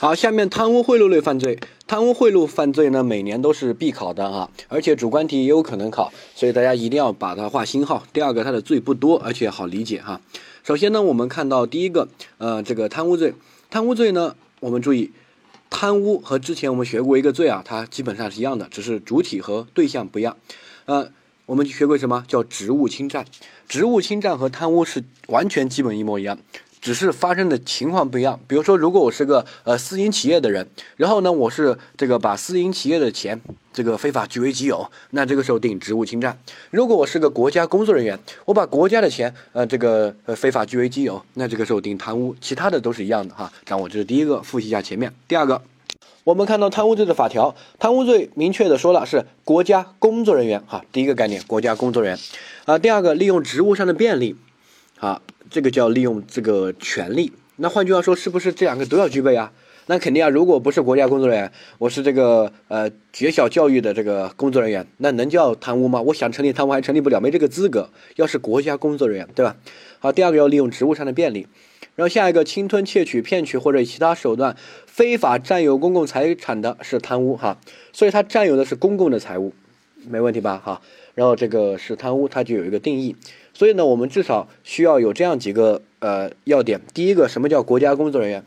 好，下面贪污贿赂类犯罪，贪污贿赂犯罪呢，每年都是必考的啊，而且主观题也有可能考，所以大家一定要把它画星号。第二个，它的罪不多，而且好理解哈。首先呢，我们看到第一个，呃，这个贪污罪，贪污罪呢，我们注意，贪污和之前我们学过一个罪啊，它基本上是一样的，只是主体和对象不一样。呃，我们学过什么叫职务侵占？职务侵占和贪污是完全基本一模一样。只是发生的情况不一样。比如说，如果我是个呃私营企业的人，然后呢，我是这个把私营企业的钱这个非法据为己有，那这个时候定职务侵占。如果我是个国家工作人员，我把国家的钱呃这个呃非法据为己有，那这个时候定贪污。其他的都是一样的哈。掌握这是第一个，复习一下前面。第二个，我们看到贪污罪的法条，贪污罪明确的说了是国家工作人员哈。第一个概念，国家工作人员啊。第二个，利用职务上的便利。啊，这个叫利用这个权利。那换句话说，是不是这两个都要具备啊？那肯定啊。如果不是国家工作人员，我是这个呃学校教育的这个工作人员，那能叫贪污吗？我想成立贪污还成立不了，没这个资格。要是国家工作人员，对吧？好，第二个要利用职务上的便利。然后下一个，侵吞、窃取、骗取或者以其他手段非法占有公共财产的是贪污哈。所以他占有的是公共的财物，没问题吧？哈。然后这个是贪污，它就有一个定义。所以呢，我们至少需要有这样几个呃要点。第一个，什么叫国家工作人员？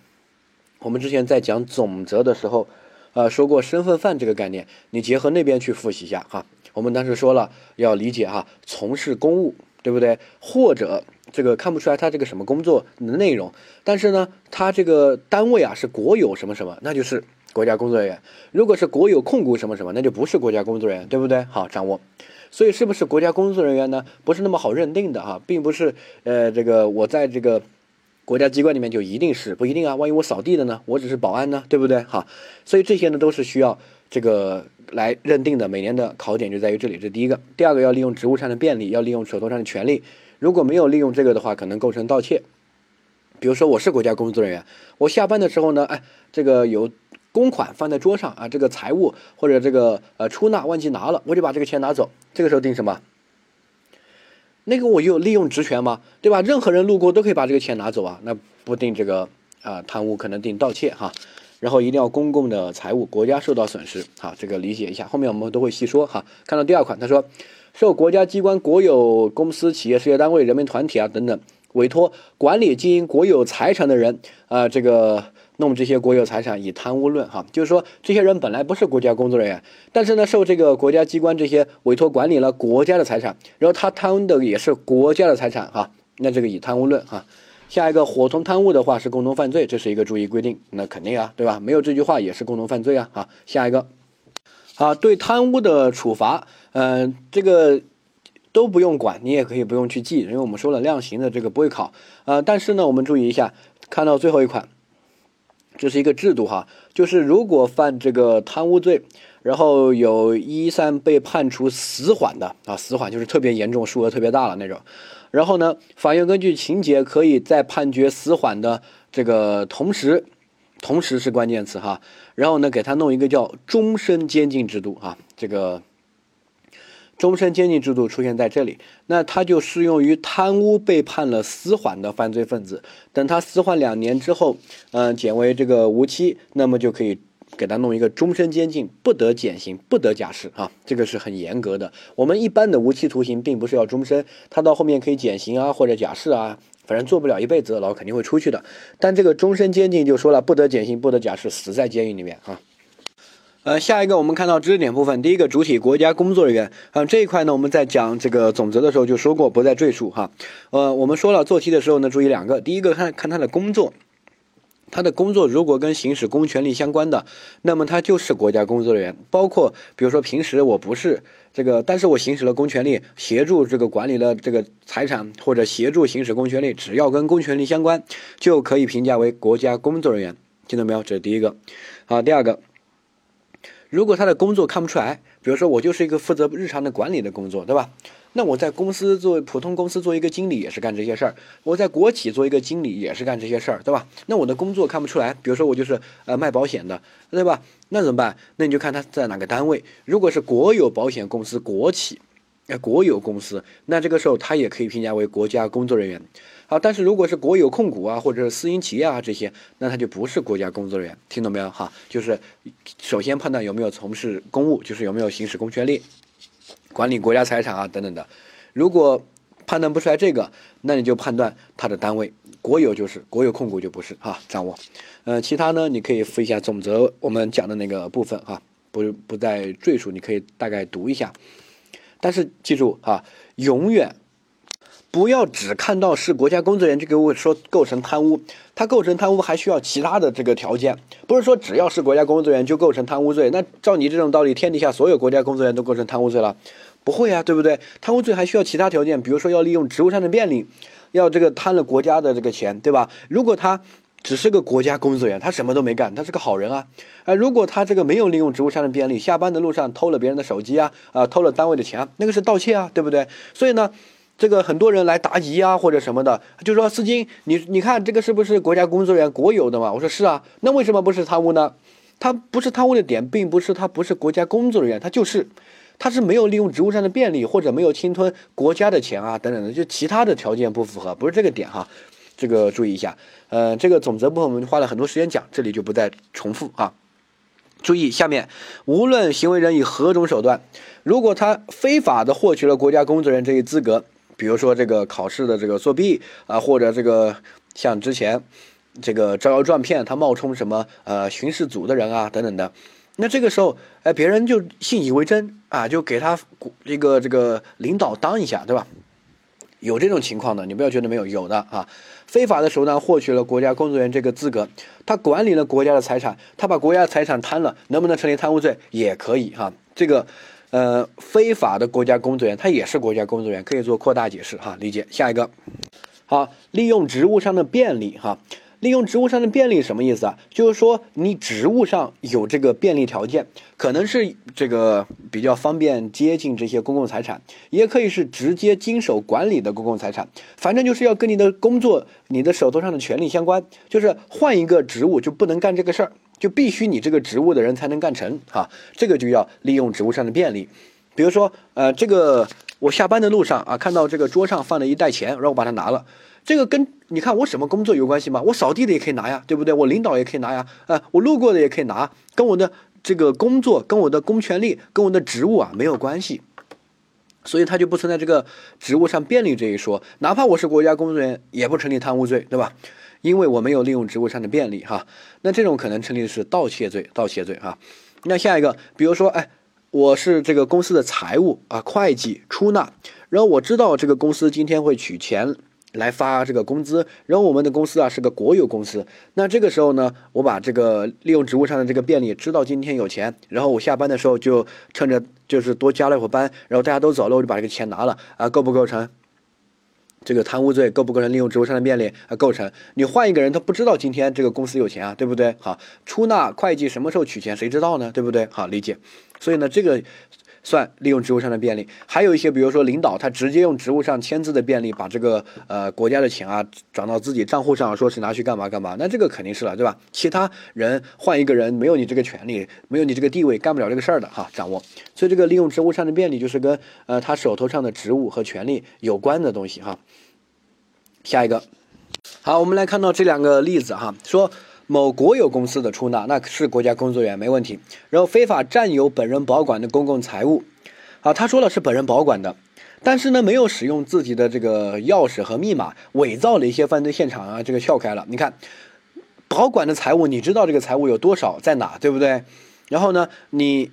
我们之前在讲总则的时候，呃说过身份犯这个概念，你结合那边去复习一下哈。我们当时说了要理解哈，从事公务，对不对？或者这个看不出来他这个什么工作的内容，但是呢，他这个单位啊是国有什么什么，那就是国家工作人员。如果是国有控股什么什么，那就不是国家工作人员，对不对？好，掌握。所以是不是国家工作人员呢？不是那么好认定的哈，并不是，呃，这个我在这个国家机关里面就一定是不一定啊。万一我扫地的呢？我只是保安呢，对不对？哈，所以这些呢都是需要这个来认定的。每年的考点就在于这里，这第一个。第二个要利用职务上的便利，要利用手头上的权利。如果没有利用这个的话，可能构成盗窃。比如说我是国家工作人员，我下班的时候呢，哎，这个有。公款放在桌上啊，这个财务或者这个呃出纳忘记拿了，我就把这个钱拿走。这个时候定什么？那个我有利用职权吗？对吧？任何人路过都可以把这个钱拿走啊，那不定这个啊贪污，可能定盗窃哈。然后一定要公共的财物，国家受到损失，好，这个理解一下，后面我们都会细说哈。看到第二款，他说受国家机关、国有公司、企业、事业单位、人民团体啊等等委托管理经营国有财产的人啊，这个。弄这些国有财产以贪污论，哈，就是说这些人本来不是国家工作人员，但是呢，受这个国家机关这些委托管理了国家的财产，然后他贪的也是国家的财产，哈，那这个以贪污论，哈，下一个伙同贪污的话是共同犯罪，这是一个注意规定，那肯定啊，对吧？没有这句话也是共同犯罪啊，好，下一个，啊，对贪污的处罚，嗯，这个都不用管，你也可以不用去记，因为我们说了量刑的这个不会考，呃，但是呢，我们注意一下，看到最后一款。这是一个制度哈，就是如果犯这个贪污罪，然后有一三被判处死缓的啊，死缓就是特别严重、数额特别大了那种。然后呢，法院根据情节可以在判决死缓的这个同时，同时是关键词哈。然后呢，给他弄一个叫终身监禁制度啊，这个。终身监禁制度出现在这里，那它就适用于贪污被判了死缓的犯罪分子。等他死缓两年之后，嗯，减为这个无期，那么就可以给他弄一个终身监禁，不得减刑，不得假释啊，这个是很严格的。我们一般的无期徒刑并不是要终身，他到后面可以减刑啊，或者假释啊，反正做不了一辈子，牢肯定会出去的。但这个终身监禁就说了，不得减刑，不得假释，死在监狱里面啊。呃，下一个我们看到知识点部分，第一个主体国家工作人员，啊这一块呢，我们在讲这个总则的时候就说过，不再赘述哈。呃，我们说了做题的时候呢，注意两个，第一个看看他的工作，他的工作如果跟行使公权力相关的，那么他就是国家工作人员。包括比如说平时我不是这个，但是我行使了公权力，协助这个管理了这个财产或者协助行使公权力，只要跟公权力相关，就可以评价为国家工作人员。听到没有？这是第一个。好，第二个。如果他的工作看不出来，比如说我就是一个负责日常的管理的工作，对吧？那我在公司做普通公司做一个经理也是干这些事儿，我在国企做一个经理也是干这些事儿，对吧？那我的工作看不出来，比如说我就是呃卖保险的，对吧？那怎么办？那你就看他在哪个单位。如果是国有保险公司、国企，呃国有公司，那这个时候他也可以评价为国家工作人员。啊，但是如果是国有控股啊，或者是私营企业啊这些，那他就不是国家工作人员，听懂没有？哈，就是首先判断有没有从事公务，就是有没有行使公权力，管理国家财产啊等等的。如果判断不出来这个，那你就判断他的单位国有就是国有控股就不是哈，掌握。呃，其他呢你可以复一下总则我们讲的那个部分哈，不不再赘述，你可以大概读一下。但是记住哈，永远不要只看到是国家工作人员就给我说构成贪污，他构成贪污还需要其他的这个条件，不是说只要是国家工作人员就构成贪污罪。那照你这种道理，天底下所有国家工作人员都构成贪污罪了？不会啊，对不对？贪污罪还需要其他条件，比如说要利用职务上的便利，要这个贪了国家的这个钱，对吧？如果他。只是个国家工作人员，他什么都没干，他是个好人啊！啊，如果他这个没有利用职务上的便利，下班的路上偷了别人的手机啊，啊，偷了单位的钱，那个是盗窃啊，对不对？所以呢，这个很多人来答疑啊，或者什么的，就说司机，你你看这个是不是国家工作人员国有的嘛？我说是啊，那为什么不是贪污呢？他不是贪污的点，并不是他不是国家工作人员，他就是，他是没有利用职务上的便利，或者没有侵吞国家的钱啊，等等的，就其他的条件不符合，不是这个点哈。这个注意一下，呃，这个总则部分我们花了很多时间讲，这里就不再重复啊。注意下面，无论行为人以何种手段，如果他非法的获取了国家工作人员这一资格，比如说这个考试的这个作弊啊，或者这个像之前这个招摇撞骗，他冒充什么呃巡视组的人啊等等的，那这个时候哎，别人就信以为真啊，就给他一个这个领导当一下，对吧？有这种情况的，你不要觉得没有，有的啊。非法的手段获取了国家工作人员这个资格，他管理了国家的财产，他把国家财产贪了，能不能成立贪污罪？也可以哈。这个，呃，非法的国家工作人员，他也是国家工作人员，可以做扩大解释哈。理解下一个，好，利用职务上的便利哈。利用职务上的便利什么意思啊？就是说你职务上有这个便利条件，可能是这个比较方便接近这些公共财产，也可以是直接经手管理的公共财产，反正就是要跟你的工作、你的手头上的权利相关。就是换一个职务就不能干这个事儿，就必须你这个职务的人才能干成啊。这个就要利用职务上的便利，比如说，呃，这个我下班的路上啊，看到这个桌上放了一袋钱，然后我把它拿了。这个跟你看我什么工作有关系吗？我扫地的也可以拿呀，对不对？我领导也可以拿呀，啊，我路过的也可以拿，跟我的这个工作、跟我的公权力、跟我的职务啊没有关系，所以他就不存在这个职务上便利这一说。哪怕我是国家工作人员，也不成立贪污罪，对吧？因为我没有利用职务上的便利哈。那这种可能成立的是盗窃罪，盗窃罪哈。那下一个，比如说，哎，我是这个公司的财务啊，会计出纳，然后我知道这个公司今天会取钱。来发这个工资，然后我们的公司啊是个国有公司，那这个时候呢，我把这个利用职务上的这个便利，知道今天有钱，然后我下班的时候就趁着就是多加了一会儿班，然后大家都走了，我就把这个钱拿了啊，构不构成这个贪污罪？构不构成利用职务上的便利啊？构成。你换一个人，他不知道今天这个公司有钱啊，对不对？好，出纳会计什么时候取钱，谁知道呢？对不对？好，理解。所以呢，这个。算利用职务上的便利，还有一些，比如说领导他直接用职务上签字的便利，把这个呃国家的钱啊转到自己账户上，说是拿去干嘛干嘛，那这个肯定是了，对吧？其他人换一个人，没有你这个权利，没有你这个地位，干不了这个事儿的哈。掌握，所以这个利用职务上的便利，就是跟呃他手头上的职务和权利有关的东西哈。下一个，好，我们来看到这两个例子哈，说。某国有公司的出纳，那是国家工作人员没问题。然后非法占有本人保管的公共财物，啊，他说了是本人保管的，但是呢没有使用自己的这个钥匙和密码，伪造了一些犯罪现场啊，这个撬开了。你看，保管的财物，你知道这个财物有多少在哪，对不对？然后呢，你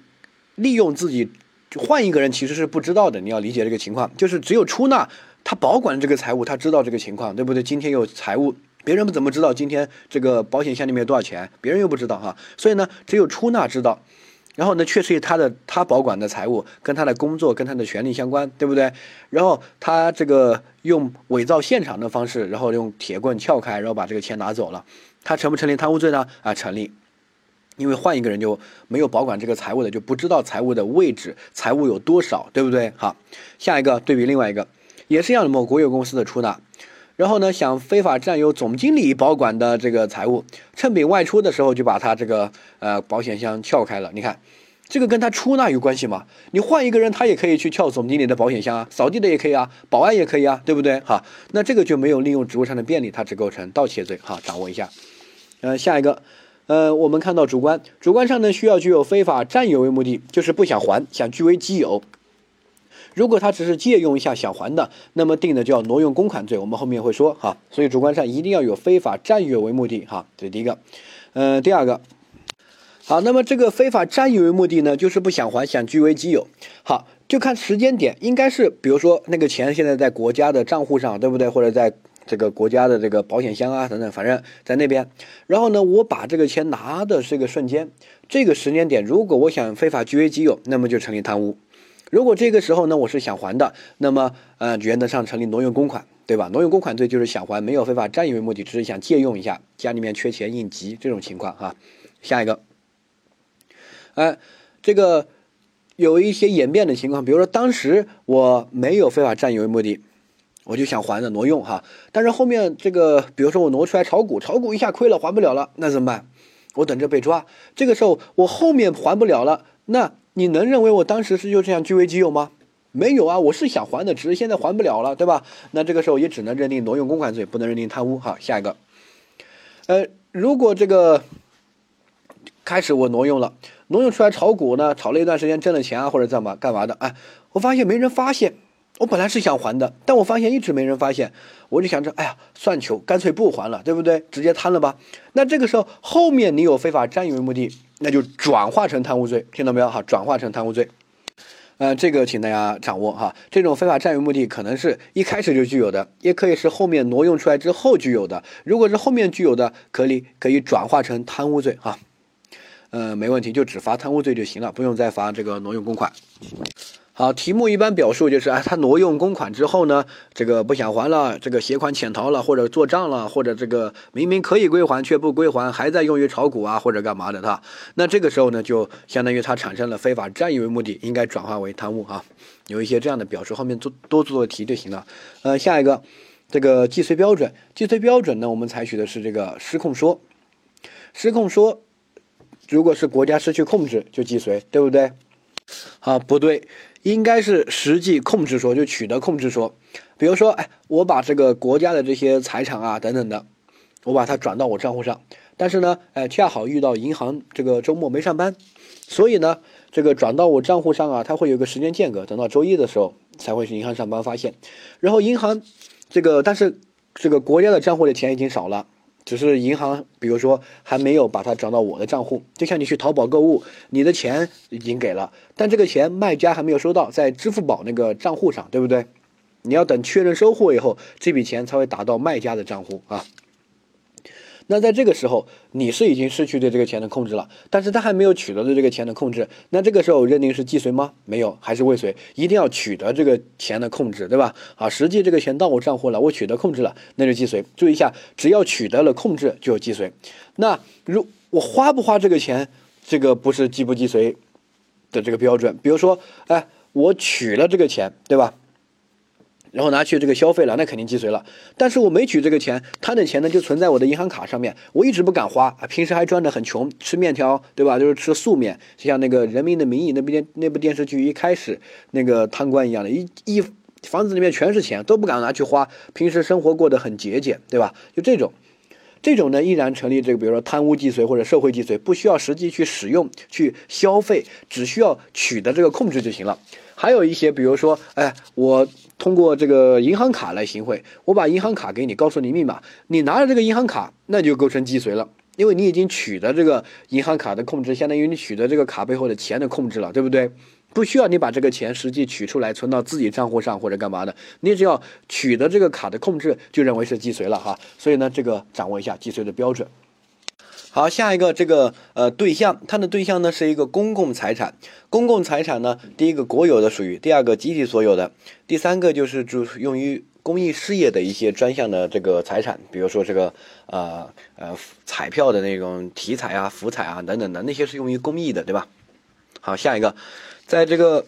利用自己换一个人其实是不知道的，你要理解这个情况，就是只有出纳他保管这个财物，他知道这个情况，对不对？今天有财物。别人不怎么知道今天这个保险箱里面有多少钱？别人又不知道哈，所以呢，只有出纳知道。然后呢，确实他的他保管的财物跟他的工作跟他的权利相关，对不对？然后他这个用伪造现场的方式，然后用铁棍撬开，然后把这个钱拿走了。他成不成立贪污罪呢？啊，成立，因为换一个人就没有保管这个财物的，就不知道财物的位置，财物有多少，对不对？好，下一个对比另外一个，也是一样的，某国有公司的出纳。然后呢，想非法占有总经理保管的这个财物，趁丙外出的时候就把他这个呃保险箱撬开了。你看，这个跟他出纳有关系吗？你换一个人，他也可以去撬总经理的保险箱啊，扫地的也可以啊，保安也可以啊，对不对？哈，那这个就没有利用职务上的便利，他只构成盗窃罪。哈，掌握一下。呃，下一个，呃，我们看到主观，主观上呢需要具有非法占有为目的，就是不想还，想据为己有。如果他只是借用一下想还的，那么定的叫挪用公款罪。我们后面会说哈，所以主观上一定要有非法占有为目的。哈，这是第一个。呃，第二个。好，那么这个非法占有为目的呢，就是不想还，想据为己有。好，就看时间点，应该是比如说那个钱现在在国家的账户上，对不对？或者在这个国家的这个保险箱啊等等，反正在那边。然后呢，我把这个钱拿的这个瞬间，这个时间点，如果我想非法据为己有，那么就成立贪污。如果这个时候呢，我是想还的，那么呃，原则上成立挪用公款，对吧？挪用公款罪就是想还，没有非法占有为目的，只是想借用一下，家里面缺钱应急这种情况哈。下一个。哎，这个有一些演变的情况，比如说当时我没有非法占有为目的，我就想还的挪用哈，但是后面这个，比如说我挪出来炒股，炒股一下亏了，还不了了，那怎么办？我等着被抓。这个时候我后面还不了了，那你能认为我当时是就这样据为己有吗？没有啊，我是想还的，只是现在还不了了，对吧？那这个时候也只能认定挪用公款罪，不能认定贪污。好，下一个，呃，如果这个开始我挪用了。挪用出来炒股呢，炒了一段时间挣了钱啊，或者干嘛干嘛的？哎，我发现没人发现。我本来是想还的，但我发现一直没人发现。我就想着，哎呀，算球，干脆不还了，对不对？直接摊了吧。那这个时候后面你有非法占有为目的，那就转化成贪污罪，听到没有？哈，转化成贪污罪。呃，这个请大家掌握哈。这种非法占有目的可能是一开始就具有的，也可以是后面挪用出来之后具有的。如果是后面具有的，可以可以转化成贪污罪哈。呃，没问题，就只罚贪污罪就行了，不用再罚这个挪用公款。好，题目一般表述就是啊，他挪用公款之后呢，这个不想还了，这个携款潜逃了，或者做账了，或者这个明明可以归还却不归还，还在用于炒股啊或者干嘛的他，那这个时候呢，就相当于他产生了非法占有为目的，应该转化为贪污啊。有一些这样的表述，后面做多做题就行了。呃，下一个，这个既遂标准，既遂标准呢，我们采取的是这个失控说，失控说。如果是国家失去控制，就既遂，对不对？啊，不对，应该是实际控制说，就取得控制说。比如说，哎，我把这个国家的这些财产啊等等的，我把它转到我账户上，但是呢，哎，恰好遇到银行这个周末没上班，所以呢，这个转到我账户上啊，它会有个时间间隔，等到周一的时候才会去银行上班发现。然后银行这个，但是这个国家的账户的钱已经少了。只是银行，比如说还没有把它转到我的账户，就像你去淘宝购物，你的钱已经给了，但这个钱卖家还没有收到，在支付宝那个账户上，对不对？你要等确认收货以后，这笔钱才会打到卖家的账户啊。那在这个时候，你是已经失去对这个钱的控制了，但是他还没有取得对这个钱的控制，那这个时候认定是既遂吗？没有，还是未遂，一定要取得这个钱的控制，对吧？啊，实际这个钱到我账户了，我取得控制了，那就既遂。注意一下，只要取得了控制，就有既遂。那如我花不花这个钱，这个不是既不既遂的这个标准。比如说，哎，我取了这个钱，对吧？然后拿去这个消费了，那肯定既遂了。但是我没取这个钱，他的钱呢就存在我的银行卡上面，我一直不敢花。平时还赚得很穷，吃面条，对吧？就是吃素面，就像那个《人民的名义》那部电那部电视剧一开始那个贪官一样的，一一房子里面全是钱，都不敢拿去花。平时生活过得很节俭，对吧？就这种。这种呢依然成立这个，比如说贪污既遂或者社会既遂，不需要实际去使用去消费，只需要取得这个控制就行了。还有一些，比如说，哎，我通过这个银行卡来行贿，我把银行卡给你，告诉你密码，你拿着这个银行卡，那就构成既遂了，因为你已经取得这个银行卡的控制，相当于你取得这个卡背后的钱的控制了，对不对？不需要你把这个钱实际取出来存到自己账户上或者干嘛的，你只要取得这个卡的控制，就认为是既遂了哈。所以呢，这个掌握一下既遂的标准。好，下一个这个呃对象，它的对象呢是一个公共财产。公共财产呢，第一个国有的属于，第二个集体所有的，第三个就是主用于公益事业的一些专项的这个财产，比如说这个呃呃彩票的那种体彩啊、福彩啊等等的那些是用于公益的，对吧？好，下一个。在这个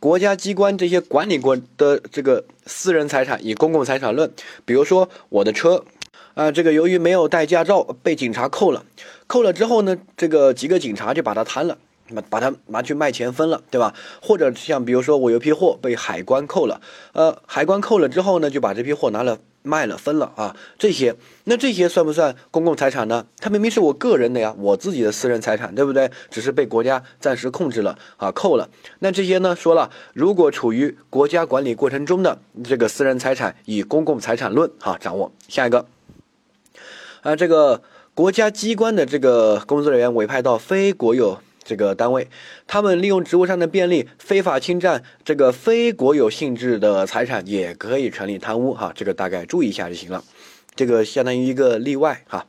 国家机关这些管理过的这个私人财产以公共财产论，比如说我的车，啊，这个由于没有带驾照被警察扣了，扣了之后呢，这个几个警察就把它摊了，把把它拿去卖钱分了，对吧？或者像比如说我有批货被海关扣了，呃，海关扣了之后呢，就把这批货拿了卖了分了啊，这些那这些算不算公共财产呢？它明明是我个人的呀，我自己的私人财产，对不对？只是被国家暂时控制了啊，扣了。那这些呢，说了，如果处于国家管理过程中的这个私人财产，以公共财产论哈掌握。下一个，啊，这个国家机关的这个工作人员委派到非国有。这个单位，他们利用职务上的便利，非法侵占这个非国有性质的财产，也可以成立贪污哈。这个大概注意一下就行了，这个相当于一个例外哈。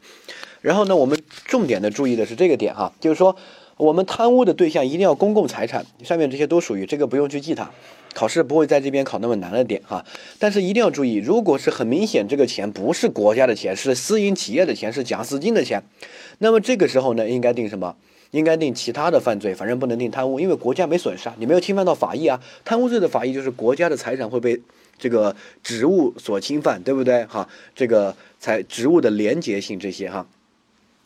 然后呢，我们重点的注意的是这个点哈，就是说我们贪污的对象一定要公共财产，上面这些都属于这个不用去记它，考试不会在这边考那么难的点哈。但是一定要注意，如果是很明显这个钱不是国家的钱，是私营企业的钱，是蒋思金的钱，那么这个时候呢，应该定什么？应该定其他的犯罪，反正不能定贪污，因为国家没损失啊，你没有侵犯到法益啊。贪污罪的法益就是国家的财产会被这个职务所侵犯，对不对？哈，这个财职务的廉洁性这些哈，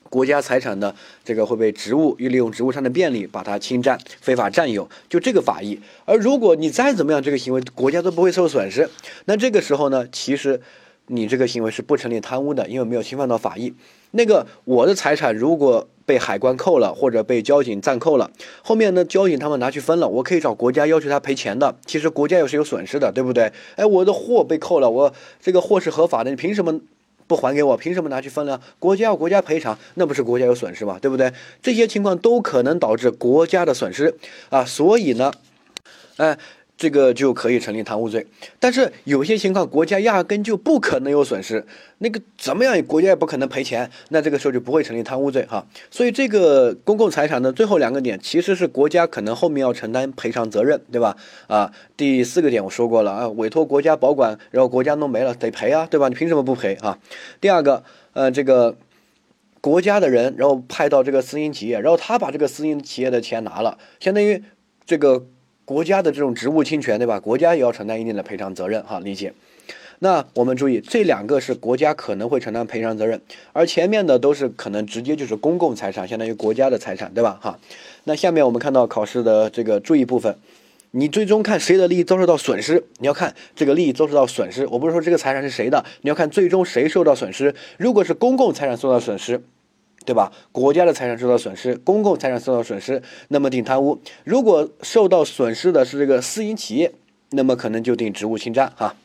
国家财产的这个会被职务又利用职务上的便利把它侵占、非法占有，就这个法益。而如果你再怎么样，这个行为国家都不会受损失，那这个时候呢，其实你这个行为是不成立贪污的，因为没有侵犯到法益。那个我的财产如果被海关扣了，或者被交警暂扣了，后面呢，交警他们拿去分了，我可以找国家要求他赔钱的。其实国家也是有损失的，对不对？哎，我的货被扣了，我这个货是合法的，你凭什么不还给我？凭什么拿去分了？国家要国家赔偿，那不是国家有损失吗？对不对？这些情况都可能导致国家的损失啊，所以呢，哎。这个就可以成立贪污罪，但是有些情况国家压根就不可能有损失，那个怎么样国家也不可能赔钱，那这个时候就不会成立贪污罪哈。所以这个公共财产的最后两个点其实是国家可能后面要承担赔偿责任，对吧？啊，第四个点我说过了啊，委托国家保管，然后国家弄没了得赔啊，对吧？你凭什么不赔啊？第二个，呃，这个国家的人然后派到这个私营企业，然后他把这个私营企业的钱拿了，相当于这个。国家的这种职务侵权，对吧？国家也要承担一定的赔偿责任，哈，理解。那我们注意，这两个是国家可能会承担赔偿责任，而前面的都是可能直接就是公共财产，相当于国家的财产，对吧？哈。那下面我们看到考试的这个注意部分，你最终看谁的利益遭受到损失，你要看这个利益遭受到损失。我不是说这个财产是谁的，你要看最终谁受到损失。如果是公共财产受到损失。对吧？国家的财产受到损失，公共财产受到损失，那么定贪污；如果受到损失的是这个私营企业，那么可能就定职务侵占。哈，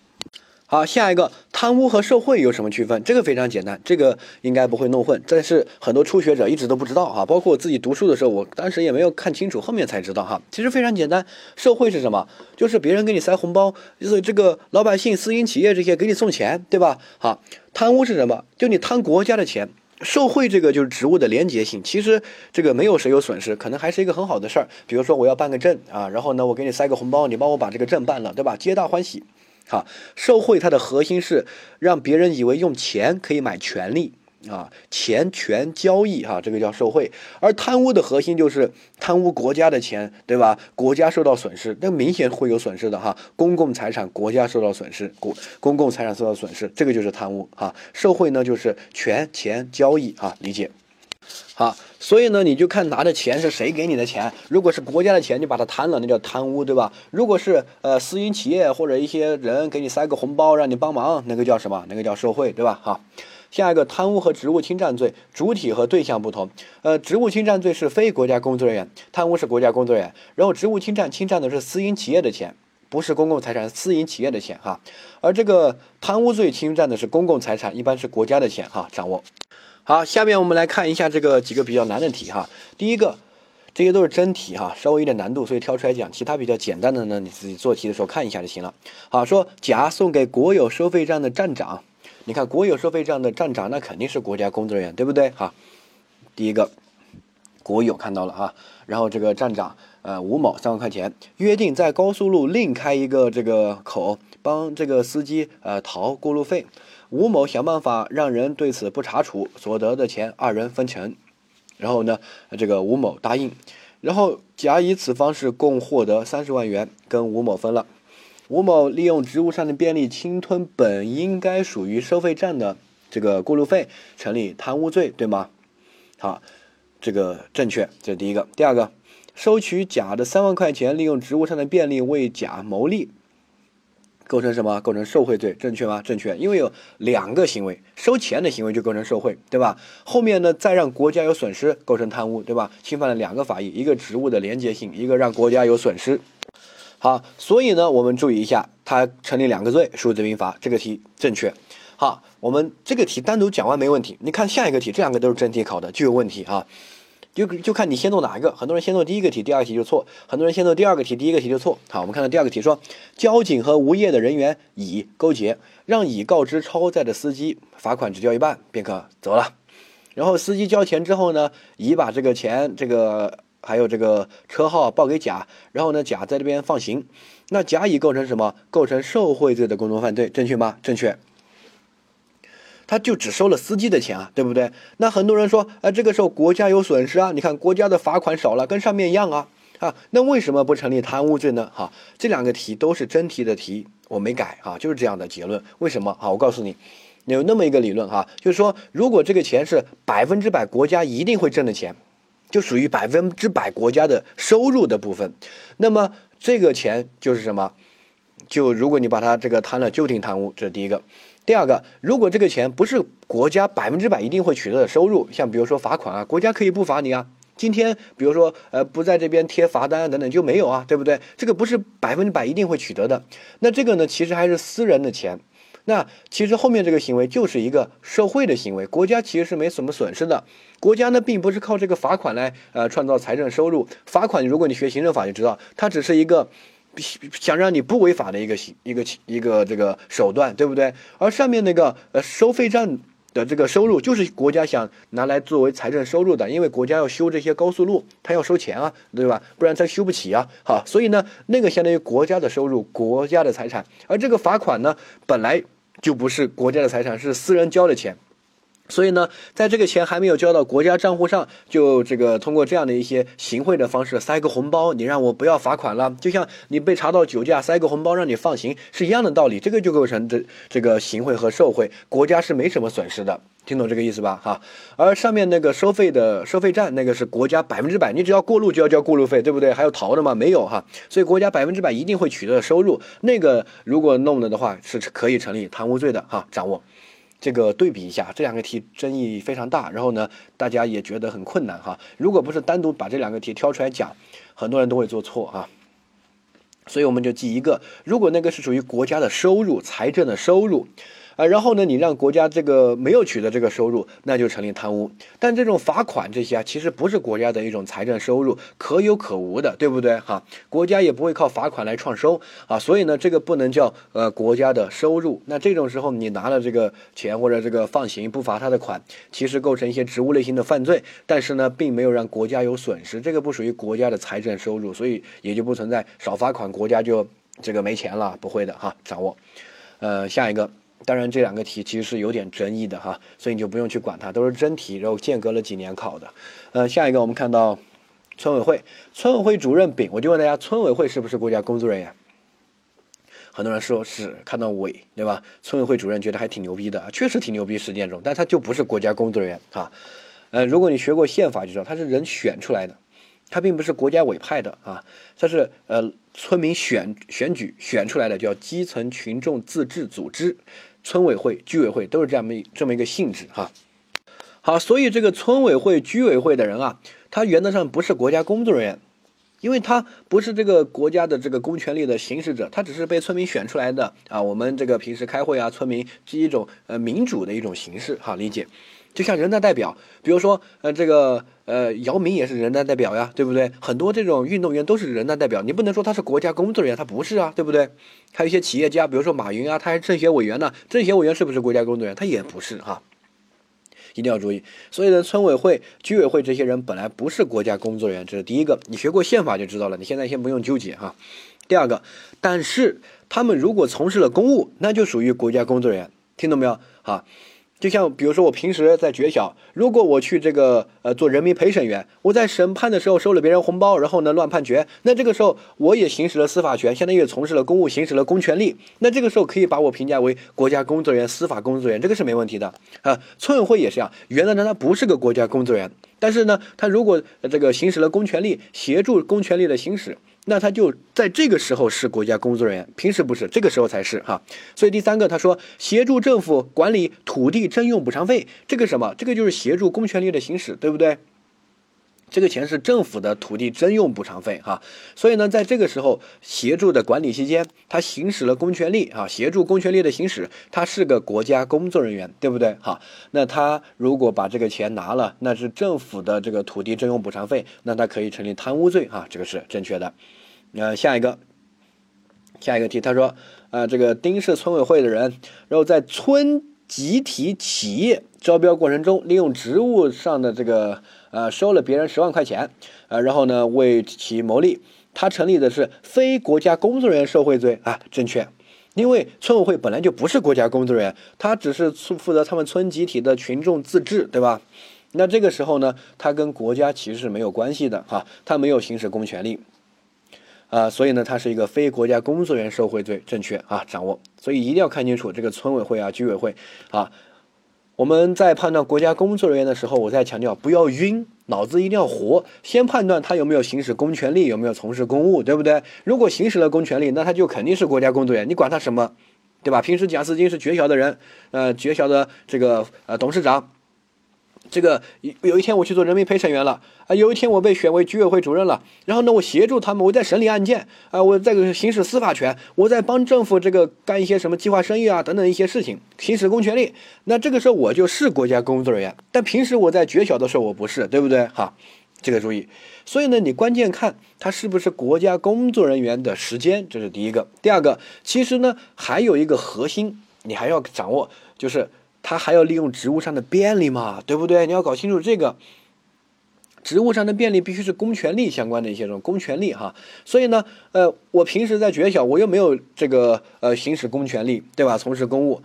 好，下一个贪污和受贿有什么区分？这个非常简单，这个应该不会弄混。但是很多初学者一直都不知道哈，包括我自己读书的时候，我当时也没有看清楚，后面才知道哈。其实非常简单，受贿是什么？就是别人给你塞红包，就是这个老百姓、私营企业这些给你送钱，对吧？好，贪污是什么？就你贪国家的钱。受贿这个就是职务的廉洁性，其实这个没有谁有损失，可能还是一个很好的事儿。比如说我要办个证啊，然后呢我给你塞个红包，你帮我把这个证办了，对吧？皆大欢喜。好，受贿它的核心是让别人以为用钱可以买权利。啊，钱权交易哈，这个叫受贿，而贪污的核心就是贪污国家的钱，对吧？国家受到损失，那明显会有损失的哈。公共财产国家受到损失，公公共财产受到损失，这个就是贪污哈。受贿呢就是权钱交易哈，理解？好，所以呢你就看拿的钱是谁给你的钱，如果是国家的钱，你把它贪了，那叫贪污，对吧？如果是呃私营企业或者一些人给你塞个红包让你帮忙，那个叫什么？那个叫受贿，对吧？好。下一个贪污和职务侵占罪，主体和对象不同。呃，职务侵占罪是非国家工作人员，贪污是国家工作人员。然后职务侵占侵占的是私营企业的钱，不是公共财产，私营企业的钱哈。而这个贪污罪侵占的是公共财产，一般是国家的钱哈。掌握好，下面我们来看一下这个几个比较难的题哈。第一个，这些都是真题哈，稍微有点难度，所以挑出来讲。其他比较简单的呢，你自己做题的时候看一下就行了。好，说甲送给国有收费站的站长。你看，国有收费站的站长，那肯定是国家工作人员，对不对？哈，第一个，国有看到了哈，然后这个站长，呃，吴某三万块钱，约定在高速路另开一个这个口，帮这个司机呃逃过路费。吴某想办法让人对此不查处，所得的钱二人分成。然后呢，这个吴某答应，然后甲以此方式共获得三十万元，跟吴某分了。吴某利用职务上的便利侵吞本应该属于收费站的这个过路费，成立贪污罪，对吗？好，这个正确，这是第一个。第二个，收取甲的三万块钱，利用职务上的便利为甲谋利，构成什么？构成受贿罪，正确吗？正确，因为有两个行为，收钱的行为就构成受贿，对吧？后面呢，再让国家有损失，构成贪污，对吧？侵犯了两个法益，一个职务的廉洁性，一个让国家有损失。好，所以呢，我们注意一下，它成立两个罪，数字民法这个题正确。好，我们这个题单独讲完没问题。你看下一个题，这两个都是真题考的，就有问题啊。就就看你先做哪一个，很多人先做第一个题，第二题就错；很多人先做第二个题，第一个题就错。好，我们看到第二个题说，交警和无业的人员乙勾结，让乙告知超载的司机，罚款只交一半便可走了。然后司机交钱之后呢，乙把这个钱、这个还有这个车号报给甲，然后呢，甲在这边放行。那甲乙构成什么？构成受贿罪的共同犯罪，正确吗？正确。他就只收了司机的钱啊，对不对？那很多人说，啊，这个时候国家有损失啊，你看国家的罚款少了，跟上面一样啊，啊，那为什么不成立贪污罪呢？哈，这两个题都是真题的题，我没改啊，就是这样的结论。为什么？啊，我告诉你，有那么一个理论哈，就是说，如果这个钱是百分之百国家一定会挣的钱，就属于百分之百国家的收入的部分，那么这个钱就是什么？就如果你把它这个贪了，就定贪污，这是第一个。第二个，如果这个钱不是国家百分之百一定会取得的收入，像比如说罚款啊，国家可以不罚你啊。今天比如说呃不在这边贴罚单啊等等就没有啊，对不对？这个不是百分之百一定会取得的。那这个呢，其实还是私人的钱。那其实后面这个行为就是一个受贿的行为，国家其实是没什么损失的。国家呢并不是靠这个罚款来呃创造财政收入，罚款如果你学行政法就知道，它只是一个。想让你不违法的一个一个一个这个手段，对不对？而上面那个呃收费站的这个收入，就是国家想拿来作为财政收入的，因为国家要修这些高速路，它要收钱啊，对吧？不然它修不起啊。好，所以呢，那个相当于国家的收入，国家的财产。而这个罚款呢，本来就不是国家的财产，是私人交的钱。所以呢，在这个钱还没有交到国家账户上，就这个通过这样的一些行贿的方式塞个红包，你让我不要罚款了，就像你被查到酒驾塞个红包让你放行是一样的道理，这个就构成这这个行贿和受贿，国家是没什么损失的，听懂这个意思吧？哈，而上面那个收费的收费站那个是国家百分之百，你只要过路就要交过路费，对不对？还有逃的吗？没有哈，所以国家百分之百一定会取得收入，那个如果弄了的话是可以成立贪污罪的哈，掌握。这个对比一下，这两个题争议非常大，然后呢，大家也觉得很困难哈。如果不是单独把这两个题挑出来讲，很多人都会做错啊。所以我们就记一个，如果那个是属于国家的收入，财政的收入。啊，然后呢，你让国家这个没有取得这个收入，那就成立贪污。但这种罚款这些啊，其实不是国家的一种财政收入，可有可无的，对不对？哈，国家也不会靠罚款来创收啊，所以呢，这个不能叫呃国家的收入。那这种时候，你拿了这个钱或者这个放行不罚他的款，其实构成一些职务类型的犯罪，但是呢，并没有让国家有损失，这个不属于国家的财政收入，所以也就不存在少罚款国家就这个没钱了，不会的哈。掌握，呃，下一个。当然，这两个题其实是有点争议的哈，所以你就不用去管它，都是真题，然后间隔了几年考的。呃，下一个我们看到村委会，村委会主任丙，我就问大家，村委会是不是国家工作人员？很多人说是，看到委，对吧？村委会主任觉得还挺牛逼的，确实挺牛逼，实践中，但他就不是国家工作人员啊。呃，如果你学过宪法就知道，他是人选出来的。它并不是国家委派的啊，它是呃村民选选举选出来的，叫基层群众自治组织，村委会、居委会都是这样么这么一个性质哈。好，所以这个村委会、居委会的人啊，他原则上不是国家工作人员，因为他不是这个国家的这个公权力的行使者，他只是被村民选出来的啊。我们这个平时开会啊，村民是一种呃民主的一种形式哈，理解。就像人大代表，比如说，呃，这个，呃，姚明也是人大代表呀，对不对？很多这种运动员都是人大代表，你不能说他是国家工作人员，他不是啊，对不对？还有一些企业家，比如说马云啊，他还政协委员呢，政协委员是不是国家工作人员？他也不是哈，一定要注意。所以呢，村委会、居委会这些人本来不是国家工作人员，这是第一个，你学过宪法就知道了，你现在先不用纠结哈。第二个，但是他们如果从事了公务，那就属于国家工作人员，听懂没有？好。就像比如说我平时在绝小，如果我去这个呃做人民陪审员，我在审判的时候收了别人红包，然后呢乱判决，那这个时候我也行使了司法权，相当于从事了公务，行使了公权力，那这个时候可以把我评价为国家工作人员、司法工作人员，这个是没问题的啊。村委会也是这样，原来呢他不是个国家工作人员，但是呢他如果这个行使了公权力，协助公权力的行使。那他就在这个时候是国家工作人员，平时不是，这个时候才是哈。所以第三个，他说协助政府管理土地征用补偿费，这个什么？这个就是协助公权力的行使，对不对？这个钱是政府的土地征用补偿费哈，所以呢，在这个时候协助的管理期间，他行使了公权力啊，协助公权力的行使，他是个国家工作人员，对不对？哈，那他如果把这个钱拿了，那是政府的这个土地征用补偿费，那他可以成立贪污罪啊，这个是正确的。呃，下一个，下一个题，他说，呃，这个丁氏村委会的人，然后在村集体企业招标过程中，利用职务上的这个。呃，收了别人十万块钱，呃，然后呢为其牟利，他成立的是非国家工作人员受贿罪啊，正确，因为村委会本来就不是国家工作人员，他只是负责他们村集体的群众自治，对吧？那这个时候呢，他跟国家其实是没有关系的哈，他没有行使公权力，啊，所以呢，他是一个非国家工作人员受贿罪，正确啊，掌握，所以一定要看清楚这个村委会啊、居委会啊。我们在判断国家工作人员的时候，我在强调不要晕，脑子一定要活。先判断他有没有行使公权力，有没有从事公务，对不对？如果行使了公权力，那他就肯定是国家工作人员，你管他什么，对吧？平时贾斯汀是绝小的人，呃，绝小的这个呃董事长。这个有有一天我去做人民陪审员了啊，有一天我被选为居委会主任了，然后呢，我协助他们，我在审理案件啊，我在行使司法权，我在帮政府这个干一些什么计划生育啊等等一些事情，行使公权力。那这个时候我就是国家工作人员，但平时我在绝小的时候我不是，对不对？哈，这个注意。所以呢，你关键看他是不是国家工作人员的时间，这是第一个。第二个，其实呢还有一个核心，你还要掌握，就是。他还要利用职务上的便利嘛，对不对？你要搞清楚这个职务上的便利，必须是公权力相关的一些这种公权力哈。所以呢，呃，我平时在绝小，我又没有这个呃行使公权力，对吧？从事公务。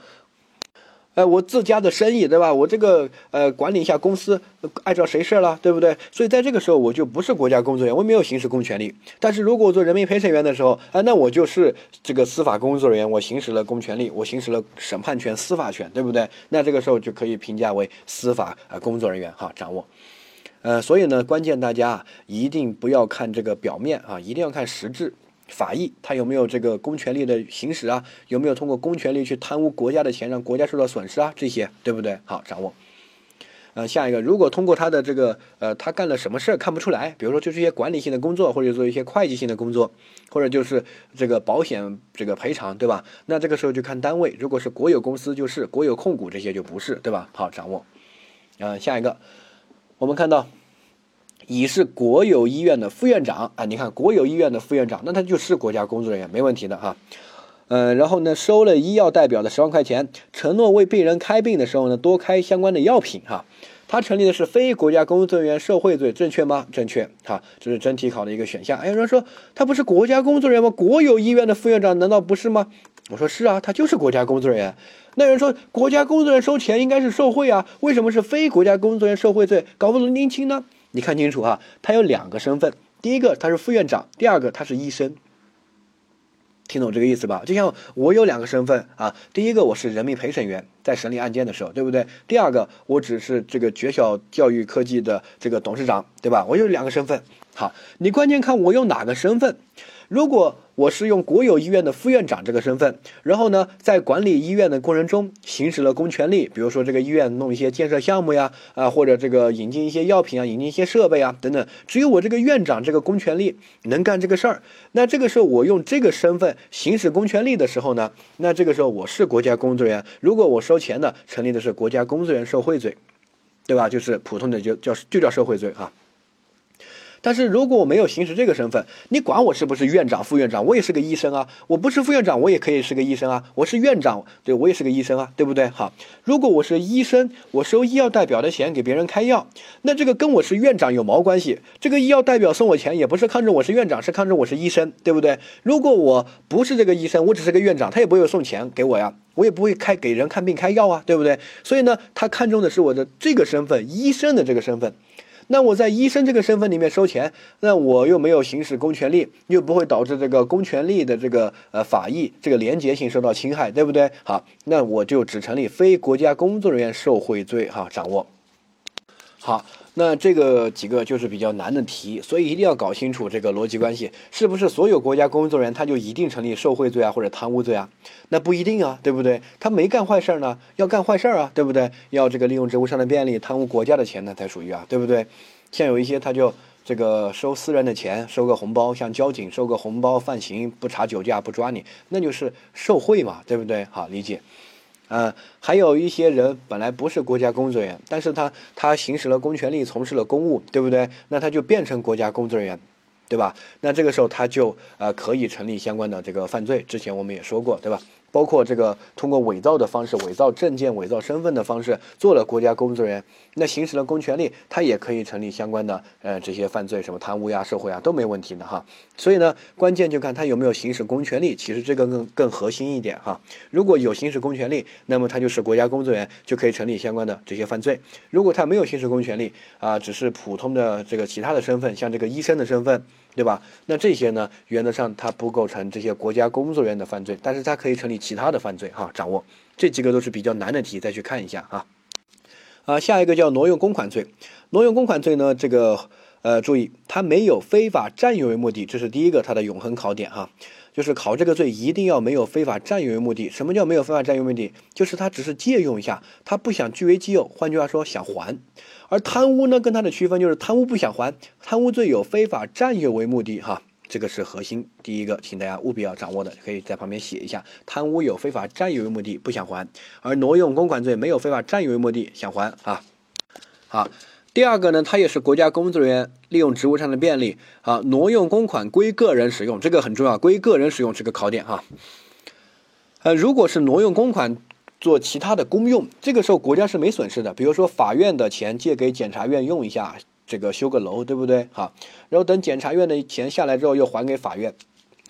呃，我自家的生意，对吧？我这个呃管理一下公司，碍着谁事了，对不对？所以在这个时候，我就不是国家工作人员，我没有行使公权力。但是如果我做人民陪审员的时候，啊，那我就是这个司法工作人员，我行使了公权力，我行使了审判权、司法权，对不对？那这个时候就可以评价为司法啊工作人员哈，掌握。呃，所以呢，关键大家一定不要看这个表面啊，一定要看实质。法益，他有没有这个公权力的行使啊？有没有通过公权力去贪污国家的钱，让国家受到损失啊？这些对不对？好，掌握。呃，下一个，如果通过他的这个呃，他干了什么事儿看不出来，比如说就是一些管理性的工作，或者做一些会计性的工作，或者就是这个保险这个赔偿，对吧？那这个时候就看单位，如果是国有公司就是国有控股，这些就不是，对吧？好，掌握。呃，下一个，我们看到。乙是国有医院的副院长啊，你看国有医院的副院长，那他就是国家工作人员，没问题的哈。嗯，然后呢，收了医药代表的十万块钱，承诺为病人开病的时候呢，多开相关的药品哈。他成立的是非国家工作人员受贿罪，正确吗？正确哈，这是真题考的一个选项。哎，有人说他不是国家工作人员吗？国有医院的副院长难道不是吗？我说是啊，他就是国家工作人员。那有人说国家工作人员收钱应该是受贿啊，为什么是非国家工作人员受贿罪？搞不懂拎清呢？你看清楚哈，他有两个身份，第一个他是副院长，第二个他是医生，听懂这个意思吧？就像我有两个身份啊，第一个我是人民陪审员，在审理案件的时候，对不对？第二个我只是这个绝小教育科技的这个董事长，对吧？我有两个身份。好，你关键看我用哪个身份。如果我是用国有医院的副院长这个身份，然后呢，在管理医院的过程中行使了公权力，比如说这个医院弄一些建设项目呀，啊，或者这个引进一些药品啊，引进一些设备啊，等等，只有我这个院长这个公权力能干这个事儿。那这个时候我用这个身份行使公权力的时候呢，那这个时候我是国家工作人员。如果我收钱的，成立的是国家工作人员受贿罪，对吧？就是普通的就叫就叫受贿罪哈。但是如果我没有行使这个身份，你管我是不是院长、副院长，我也是个医生啊。我不是副院长，我也可以是个医生啊。我是院长，对我也是个医生啊，对不对？好，如果我是医生，我收医药代表的钱给别人开药，那这个跟我是院长有毛关系？这个医药代表送我钱，也不是看着我是院长，是看着我是医生，对不对？如果我不是这个医生，我只是个院长，他也不会送钱给我呀，我也不会开给人看病开药啊，对不对？所以呢，他看中的是我的这个身份，医生的这个身份。那我在医生这个身份里面收钱，那我又没有行使公权力，又不会导致这个公权力的这个呃法益这个廉洁性受到侵害，对不对？好，那我就只成立非国家工作人员受贿罪哈，掌握。好。那这个几个就是比较难的题，所以一定要搞清楚这个逻辑关系，是不是所有国家工作人员他就一定成立受贿罪啊或者贪污罪啊？那不一定啊，对不对？他没干坏事儿呢，要干坏事儿啊，对不对？要这个利用职务上的便利贪污国家的钱呢才属于啊，对不对？像有一些他就这个收私人的钱，收个红包，像交警收个红包犯刑，不查酒驾不抓你，那就是受贿嘛，对不对？好，理解。啊，还有一些人本来不是国家工作人员，但是他他行使了公权力，从事了公务，对不对？那他就变成国家工作人员，对吧？那这个时候他就呃可以成立相关的这个犯罪。之前我们也说过，对吧？包括这个通过伪造的方式、伪造证件、伪造身份的方式做了国家工作人员，那行使了公权力，他也可以成立相关的呃这些犯罪，什么贪污呀、受贿啊都没问题的哈。所以呢，关键就看他有没有行使公权力，其实这个更更核心一点哈。如果有行使公权力，那么他就是国家工作人员，就可以成立相关的这些犯罪。如果他没有行使公权力啊，只是普通的这个其他的身份，像这个医生的身份。对吧？那这些呢，原则上它不构成这些国家工作人员的犯罪，但是它可以成立其他的犯罪哈。掌握这几个都是比较难的题，再去看一下啊。啊，下一个叫挪用公款罪。挪用公款罪呢，这个呃，注意他没有非法占有为目的，这是第一个它的永恒考点哈。就是考这个罪一定要没有非法占有为目的。什么叫没有非法占有目的？就是他只是借用一下，他不想据为己有，换句话说想还。而贪污呢，跟它的区分就是贪污不想还，贪污罪有非法占有为目的，哈，这个是核心。第一个，请大家务必要掌握的，可以在旁边写一下：贪污有非法占有为目的，不想还；而挪用公款罪没有非法占有为目的，想还啊。好，第二个呢，他也是国家工作人员，利用职务上的便利啊，挪用公款归个人使用，这个很重要，归个人使用是个考点哈。呃，如果是挪用公款。做其他的公用，这个时候国家是没损失的。比如说法院的钱借给检察院用一下，这个修个楼，对不对？好，然后等检察院的钱下来之后又还给法院，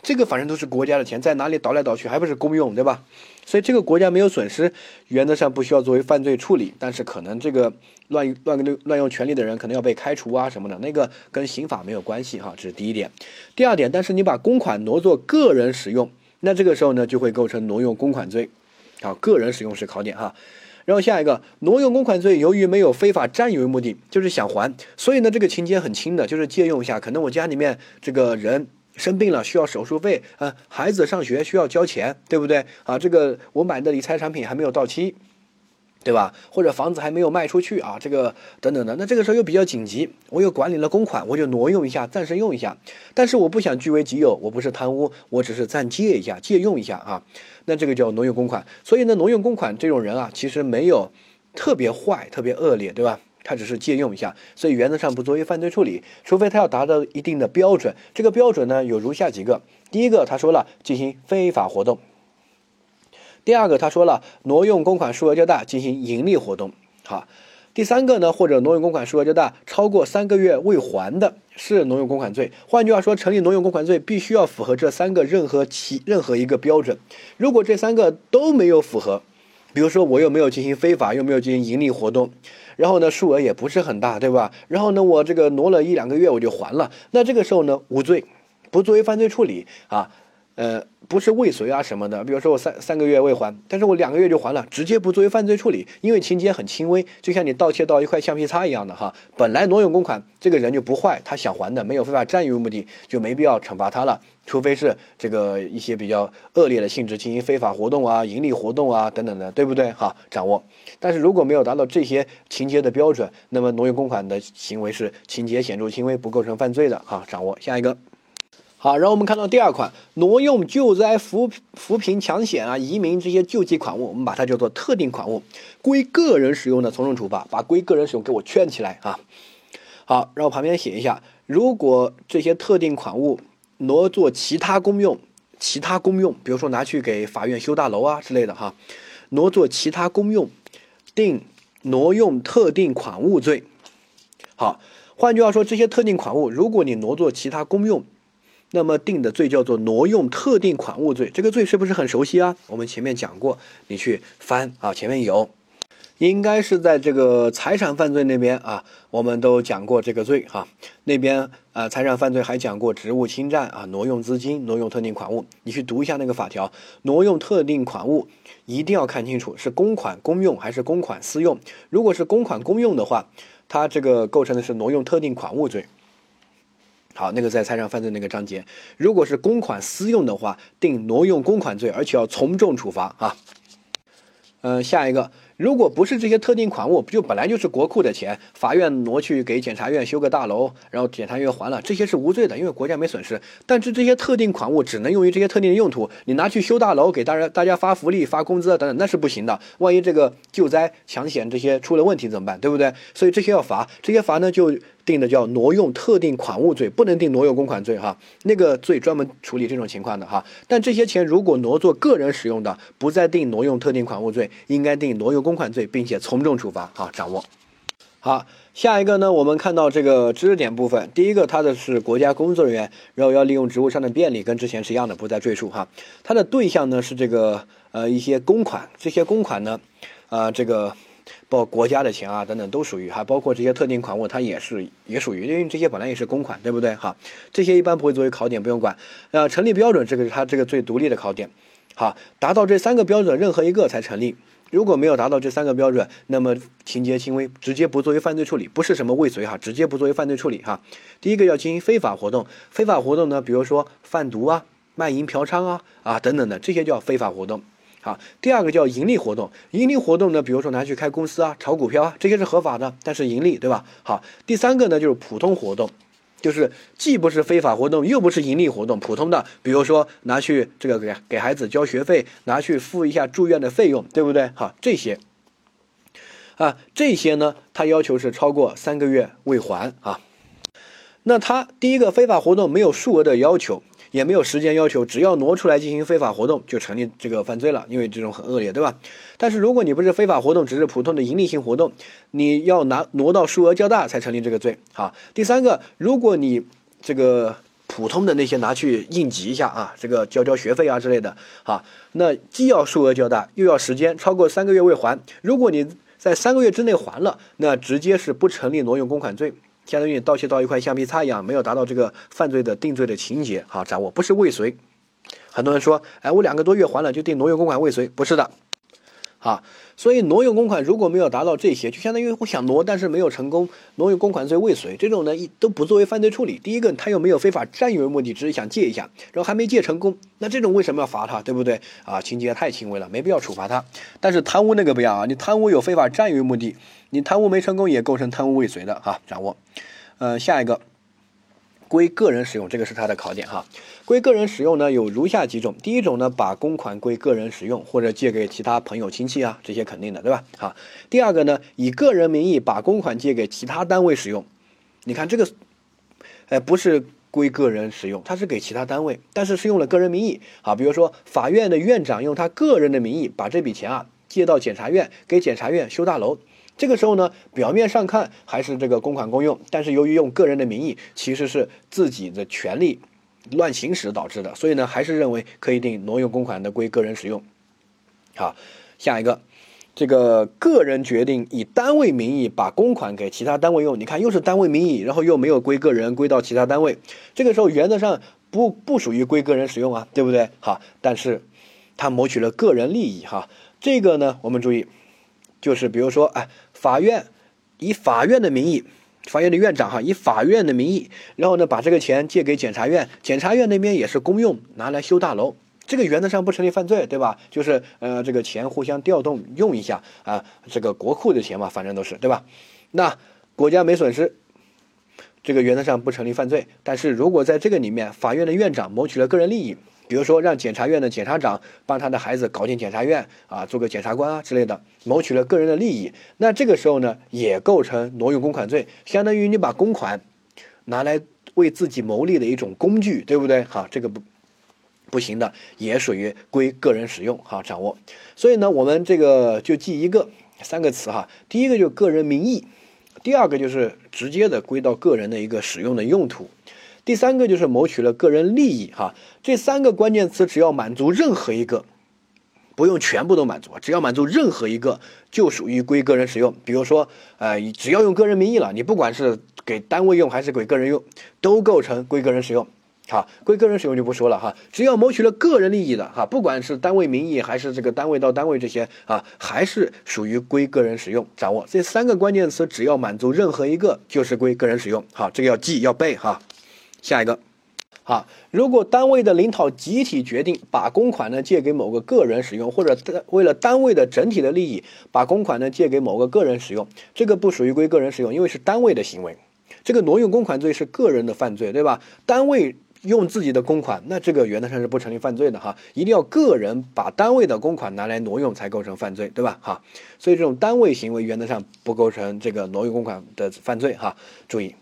这个反正都是国家的钱，在哪里倒来倒去还不是公用，对吧？所以这个国家没有损失，原则上不需要作为犯罪处理。但是可能这个乱乱乱用权力的人可能要被开除啊什么的，那个跟刑法没有关系哈，这是第一点。第二点，但是你把公款挪作个人使用，那这个时候呢就会构成挪用公款罪。啊，个人使用是考点哈，然后下一个挪用公款罪，由于没有非法占有为目的，就是想还，所以呢这个情节很轻的，就是借用一下，可能我家里面这个人生病了需要手术费啊，孩子上学需要交钱，对不对啊？这个我买的理财产品还没有到期。对吧？或者房子还没有卖出去啊，这个等等的，那这个时候又比较紧急，我又管理了公款，我就挪用一下，暂时用一下。但是我不想据为己有，我不是贪污，我只是暂借一下，借用一下啊。那这个叫挪用公款。所以呢，挪用公款这种人啊，其实没有特别坏、特别恶劣，对吧？他只是借用一下，所以原则上不作为犯罪处理，除非他要达到一定的标准。这个标准呢，有如下几个：第一个，他说了进行非法活动。第二个，他说了，挪用公款数额较大，进行盈利活动。好，第三个呢，或者挪用公款数额较大，超过三个月未还的，是挪用公款罪。换句话说，成立挪用公款罪，必须要符合这三个任何其任何一个标准。如果这三个都没有符合，比如说我又没有进行非法，又没有进行盈利活动，然后呢，数额也不是很大，对吧？然后呢，我这个挪了一两个月我就还了，那这个时候呢，无罪，不作为犯罪处理啊。呃，不是未遂啊什么的，比如说我三三个月未还，但是我两个月就还了，直接不作为犯罪处理，因为情节很轻微，就像你盗窃到一块橡皮擦一样的哈。本来挪用公款，这个人就不坏，他想还的，没有非法占有目的，就没必要惩罚他了，除非是这个一些比较恶劣的性质进行非法活动啊、盈利活动啊等等的，对不对？哈，掌握。但是如果没有达到这些情节的标准，那么挪用公款的行为是情节显著轻微，不构成犯罪的。哈，掌握下一个。好，然后我们看到第二款，挪用救灾扶扶贫抢险啊、移民这些救济款物，我们把它叫做特定款物，归个人使用的从重处罚，把归个人使用给我圈起来啊。好，然后旁边写一下，如果这些特定款物挪作其他公用，其他公用，比如说拿去给法院修大楼啊之类的哈，挪作其他公用，定挪用特定款物罪。好，换句话说，这些特定款物，如果你挪作其他公用，那么定的罪叫做挪用特定款物罪。这个罪是不是很熟悉啊？我们前面讲过，你去翻啊，前面有。应该是在这个财产犯罪那边啊，我们都讲过这个罪哈。那边啊，财产犯罪还讲过职务侵占啊，挪用资金、挪用特定款物。你去读一下那个法条，挪用特定款物一定要看清楚是公款公用还是公款私用。如果是公款公用的话，它这个构成的是挪用特定款物罪。好，那个在财产犯罪那个章节。如果是公款私用的话，定挪用公款罪，而且要从重处罚啊。嗯，下一个。如果不是这些特定款物，不就本来就是国库的钱，法院挪去给检察院修个大楼，然后检察院还了，这些是无罪的，因为国家没损失。但是这些特定款物只能用于这些特定的用途，你拿去修大楼，给大家大家发福利、发工资等等，那是不行的。万一这个救灾、抢险这些出了问题怎么办？对不对？所以这些要罚，这些罚呢就。定的叫挪用特定款物罪，不能定挪用公款罪哈。那个罪专门处理这种情况的哈。但这些钱如果挪作个人使用的，不再定挪用特定款物罪，应该定挪用公款罪，并且从重处罚哈。掌握好，下一个呢，我们看到这个知识点部分，第一个它的是国家工作人员，然后要利用职务上的便利，跟之前是一样的，不再赘述哈。它的对象呢是这个呃一些公款，这些公款呢，啊这个。包括国家的钱啊等等都属于，还包括这些特定款物，它也是也属于，因为这些本来也是公款，对不对？哈，这些一般不会作为考点，不用管。呃，成立标准，这个是它这个最独立的考点。好，达到这三个标准任何一个才成立。如果没有达到这三个标准，那么情节轻微，直接不作为犯罪处理，不是什么未遂哈，直接不作为犯罪处理哈。第一个要进行非法活动，非法活动呢，比如说贩毒啊、卖淫嫖娼啊啊等等的，这些叫非法活动。啊，第二个叫盈利活动，盈利活动呢，比如说拿去开公司啊、炒股票啊，这些是合法的，但是盈利，对吧？好，第三个呢就是普通活动，就是既不是非法活动，又不是盈利活动，普通的，比如说拿去这个给给孩子交学费，拿去付一下住院的费用，对不对？好，这些，啊，这些呢，他要求是超过三个月未还啊。那他第一个非法活动没有数额的要求。也没有时间要求，只要挪出来进行非法活动，就成立这个犯罪了，因为这种很恶劣，对吧？但是如果你不是非法活动，只是普通的盈利性活动，你要拿挪到数额较大才成立这个罪。好，第三个，如果你这个普通的那些拿去应急一下啊，这个交交学费啊之类的，好，那既要数额较大，又要时间超过三个月未还，如果你在三个月之内还了，那直接是不成立挪用公款罪。相当于盗窃到一块橡皮擦一样，没有达到这个犯罪的定罪的情节，啊掌握，不是未遂。很多人说，哎，我两个多月还了，就定挪用公款未遂，不是的。啊，所以挪用公款如果没有达到这些，就相当于我想挪，但是没有成功，挪用公款罪未遂，这种呢一都不作为犯罪处理。第一个，他又没有非法占有的目的，只是想借一下，然后还没借成功，那这种为什么要罚他，对不对？啊，情节太轻微了，没必要处罚他。但是贪污那个不一样啊，你贪污有非法占有目的，你贪污没成功也构成贪污未遂的哈，掌握。呃，下一个。归个人使用，这个是它的考点哈。归个人使用呢，有如下几种。第一种呢，把公款归个人使用，或者借给其他朋友亲戚啊，这些肯定的，对吧？好，第二个呢，以个人名义把公款借给其他单位使用。你看这个，哎，不是归个人使用，它是给其他单位，但是是用了个人名义。好，比如说法院的院长用他个人的名义把这笔钱啊借到检察院，给检察院修大楼。这个时候呢，表面上看还是这个公款公用，但是由于用个人的名义，其实是自己的权利乱行使导致的，所以呢，还是认为可以定挪用公款的归个人使用。好，下一个，这个个人决定以单位名义把公款给其他单位用，你看又是单位名义，然后又没有归个人，归到其他单位，这个时候原则上不不属于归个人使用啊，对不对？好，但是他谋取了个人利益哈，这个呢，我们注意。就是比如说，哎，法院以法院的名义，法院的院长哈，以法院的名义，然后呢，把这个钱借给检察院，检察院那边也是公用，拿来修大楼，这个原则上不成立犯罪，对吧？就是呃，这个钱互相调动用一下啊，这个国库的钱嘛，反正都是对吧？那国家没损失，这个原则上不成立犯罪。但是如果在这个里面，法院的院长谋取了个人利益。比如说，让检察院的检察长帮他的孩子搞进检察院啊，做个检察官啊之类的，谋取了个人的利益，那这个时候呢，也构成挪用公款罪，相当于你把公款拿来为自己谋利的一种工具，对不对？哈，这个不不行的，也属于归个人使用。哈，掌握。所以呢，我们这个就记一个三个词哈。第一个就个人名义，第二个就是直接的归到个人的一个使用的用途，第三个就是谋取了个人利益。哈，这三个关键词只要满足任何一个。不用全部都满足，只要满足任何一个，就属于归个人使用。比如说，呃，只要用个人名义了，你不管是给单位用还是给个人用，都构成归个人使用。好，归个人使用就不说了哈，只要谋取了个人利益的哈，不管是单位名义还是这个单位到单位这些啊，还是属于归个人使用。掌握这三个关键词，只要满足任何一个，就是归个人使用。好，这个要记要背哈。下一个。好，如果单位的领导集体决定把公款呢借给某个个人使用，或者为了单位的整体的利益把公款呢借给某个个人使用，这个不属于归个人使用，因为是单位的行为。这个挪用公款罪是个人的犯罪，对吧？单位用自己的公款，那这个原则上是不成立犯罪的哈。一定要个人把单位的公款拿来挪用才构成犯罪，对吧？哈，所以这种单位行为原则上不构成这个挪用公款的犯罪哈。注意，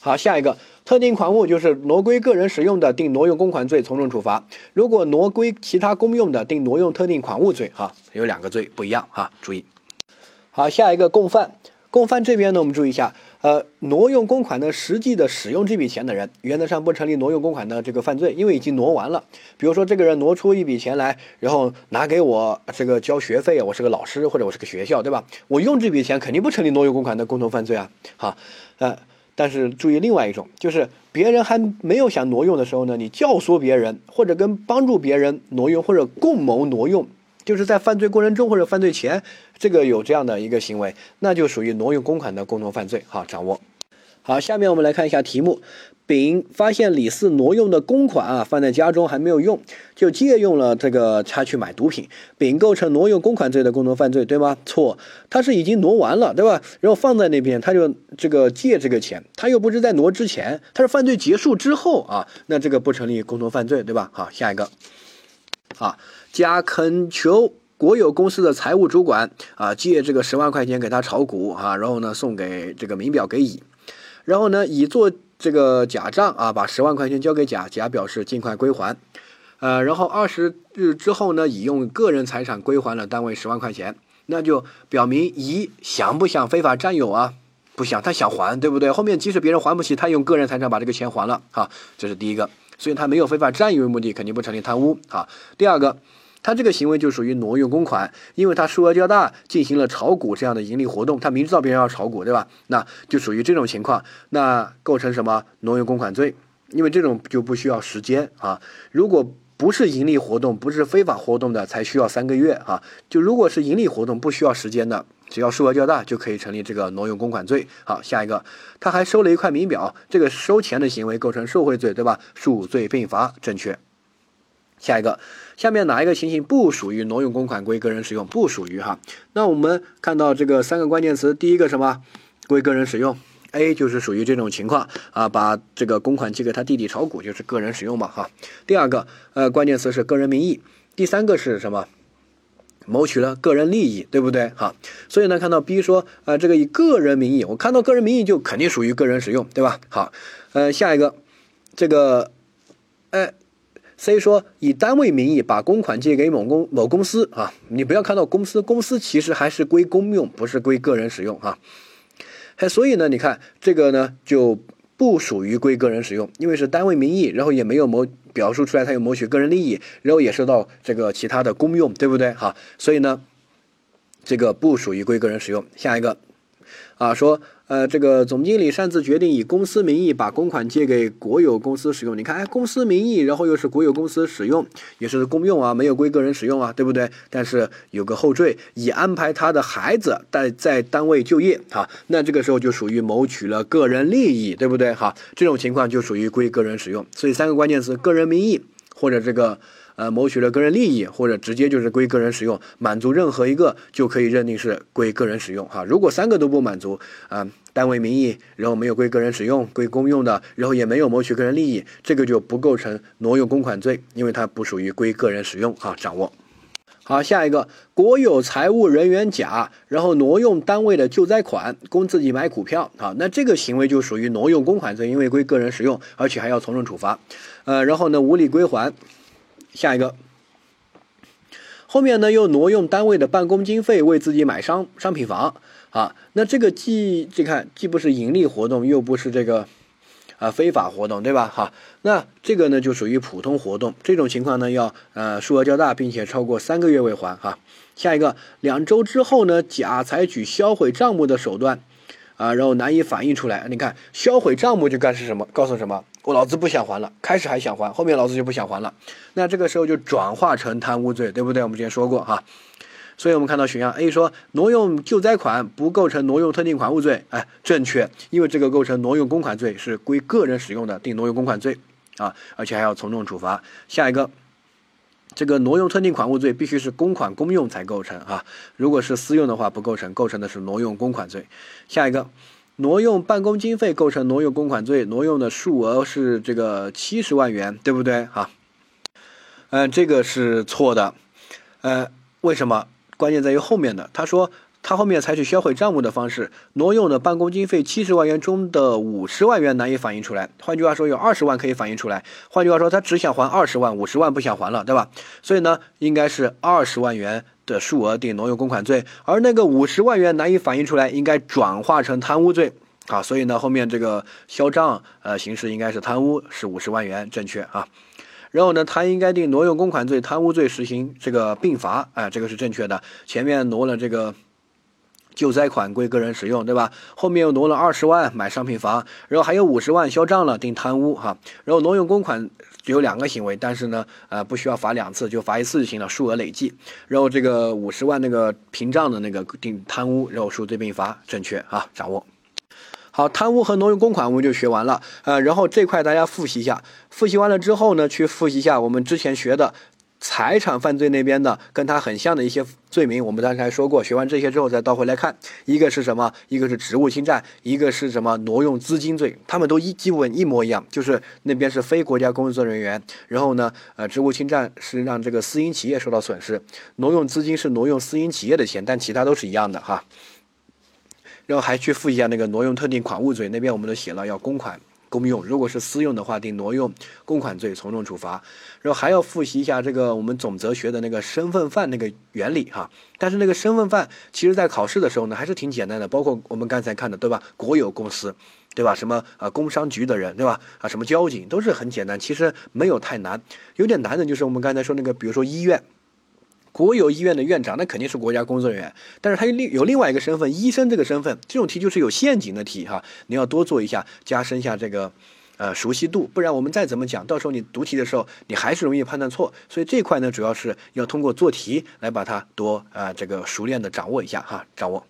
好，下一个。特定款物就是挪归个人使用的，定挪用公款罪，从重处罚；如果挪归其他公用的，定挪用特定款物罪。哈，有两个罪不一样哈，注意。好，下一个共犯，共犯这边呢，我们注意一下，呃，挪用公款的实际的使用这笔钱的人，原则上不成立挪用公款的这个犯罪，因为已经挪完了。比如说，这个人挪出一笔钱来，然后拿给我这个交学费，我是个老师或者我是个学校，对吧？我用这笔钱肯定不成立挪用公款的共同犯罪啊。好，呃。但是注意另外一种，就是别人还没有想挪用的时候呢，你教唆别人或者跟帮助别人挪用或者共谋挪用，就是在犯罪过程中或者犯罪前，这个有这样的一个行为，那就属于挪用公款的共同犯罪。好，掌握。好，下面我们来看一下题目。丙发现李四挪用的公款啊放在家中还没有用，就借用了这个他去买毒品。丙构成挪用公款罪的共同犯罪，对吗？错，他是已经挪完了，对吧？然后放在那边，他就这个借这个钱，他又不是在挪之前，他是犯罪结束之后啊，那这个不成立共同犯罪，对吧？好，下一个，啊，甲恳求国有公司的财务主管啊借这个十万块钱给他炒股啊，然后呢送给这个名表给乙，然后呢乙做。这个假账啊，把十万块钱交给甲，甲表示尽快归还，呃，然后二十日之后呢，乙用个人财产归还了单位十万块钱，那就表明乙想不想非法占有啊？不想，他想还，对不对？后面即使别人还不起，他用个人财产把这个钱还了，哈，这是第一个，所以他没有非法占有为目的，肯定不成立贪污啊。第二个。他这个行为就属于挪用公款，因为他数额较大，进行了炒股这样的盈利活动，他明知道别人要炒股，对吧？那就属于这种情况，那构成什么挪用公款罪？因为这种就不需要时间啊。如果不是盈利活动，不是非法活动的，才需要三个月啊。就如果是盈利活动，不需要时间的，只要数额较大，就可以成立这个挪用公款罪。好，下一个，他还收了一块名表，这个收钱的行为构成受贿罪，对吧？数罪并罚，正确。下一个，下面哪一个情形不属于挪用公款归个人使用？不属于哈。那我们看到这个三个关键词，第一个什么？归个人使用，A 就是属于这种情况啊，把这个公款借给他弟弟炒股，就是个人使用嘛哈。第二个，呃，关键词是个人名义。第三个是什么？谋取了个人利益，对不对？哈。所以呢，看到 B 说，呃，这个以个人名义，我看到个人名义就肯定属于个人使用，对吧？好，呃，下一个，这个，哎。C 说以单位名义把公款借给某公某公司啊，你不要看到公司，公司其实还是归公用，不是归个人使用啊。还所以呢，你看这个呢就不属于归个人使用，因为是单位名义，然后也没有谋表述出来他有谋取个人利益，然后也受到这个其他的公用，对不对？哈，所以呢，这个不属于归个人使用。下一个。啊，说，呃，这个总经理擅自决定以公司名义把公款借给国有公司使用。你看，哎，公司名义，然后又是国有公司使用，也是公用啊，没有归个人使用啊，对不对？但是有个后缀，以安排他的孩子在在单位就业，哈，那这个时候就属于谋取了个人利益，对不对？哈，这种情况就属于归个人使用。所以三个关键词：个人名义或者这个。呃，谋取了个人利益，或者直接就是归个人使用，满足任何一个就可以认定是归个人使用哈。如果三个都不满足，啊，单位名义，然后没有归个人使用，归公用的，然后也没有谋取个人利益，这个就不构成挪用公款罪，因为它不属于归个人使用哈。掌握。好，下一个，国有财务人员甲，然后挪用单位的救灾款供自己买股票，好，那这个行为就属于挪用公款罪，因为归个人使用，而且还要从重处罚。呃，然后呢，无力归还。下一个，后面呢又挪用单位的办公经费为自己买商商品房，啊，那这个既这看既不是盈利活动，又不是这个。啊，非法活动对吧？哈，那这个呢就属于普通活动，这种情况呢要呃数额较大，并且超过三个月未还哈。下一个，两周之后呢，甲采取销毁账目的手段，啊，然后难以反映出来。你看，销毁账目就干是什么？告诉什么？我老子不想还了，开始还想还，后面老子就不想还了。那这个时候就转化成贪污罪，对不对？我们之前说过哈。所以我们看到选项 A 说挪用救灾款不构成挪用特定款物罪，哎，正确，因为这个构成挪用公款罪，是归个人使用的，定挪用公款罪啊，而且还要从重处罚。下一个，这个挪用特定款物罪必须是公款公用才构成啊，如果是私用的话不构成，构成的是挪用公款罪。下一个，挪用办公经费构成挪用公款罪，挪用的数额是这个七十万元，对不对啊？嗯，这个是错的，呃，为什么？关键在于后面的，他说他后面采取销毁账目的方式，挪用的办公经费七十万元中的五十万元难以反映出来。换句话说，有二十万可以反映出来。换句话说，他只想还二十万，五十万不想还了，对吧？所以呢，应该是二十万元的数额定挪用公款罪，而那个五十万元难以反映出来，应该转化成贪污罪啊。所以呢，后面这个销账呃形式应该是贪污，是五十万元，正确啊。然后呢，他应该定挪用公款罪、贪污罪实行这个并罚，啊，这个是正确的。前面挪了这个救灾款归个人使用，对吧？后面又挪了二十万买商品房，然后还有五十万销账了，定贪污哈。然后挪用公款有两个行为，但是呢，呃，不需要罚两次，就罚一次就行了，数额累计。然后这个五十万那个屏障的那个定贪污，然后数罪并罚，正确啊，掌握。好，贪污和挪用公款我们就学完了，呃，然后这块大家复习一下，复习完了之后呢，去复习一下我们之前学的财产犯罪那边的跟他很像的一些罪名，我们刚才说过，学完这些之后再倒回来看，一个是什么？一个是职务侵占，一个是什么？挪用资金罪，他们都一基本一模一样，就是那边是非国家工作人员，然后呢，呃，职务侵占是让这个私营企业受到损失，挪用资金是挪用私营企业的钱，但其他都是一样的哈。然后还去复一下那个挪用特定款物罪，那边我们都写了要公款公用，如果是私用的话，定挪用公款罪，从重处罚。然后还要复习一下这个我们总则学的那个身份犯那个原理哈。但是那个身份犯其实在考试的时候呢，还是挺简单的，包括我们刚才看的对吧？国有公司，对吧？什么啊工商局的人，对吧？啊什么交警都是很简单，其实没有太难。有点难的就是我们刚才说那个，比如说医院。国有医院的院长，那肯定是国家工作人员，但是他有另有另外一个身份，医生这个身份，这种题就是有陷阱的题哈，你要多做一下，加深一下这个，呃熟悉度，不然我们再怎么讲，到时候你读题的时候，你还是容易判断错，所以这块呢，主要是要通过做题来把它多啊这个熟练的掌握一下哈，掌握。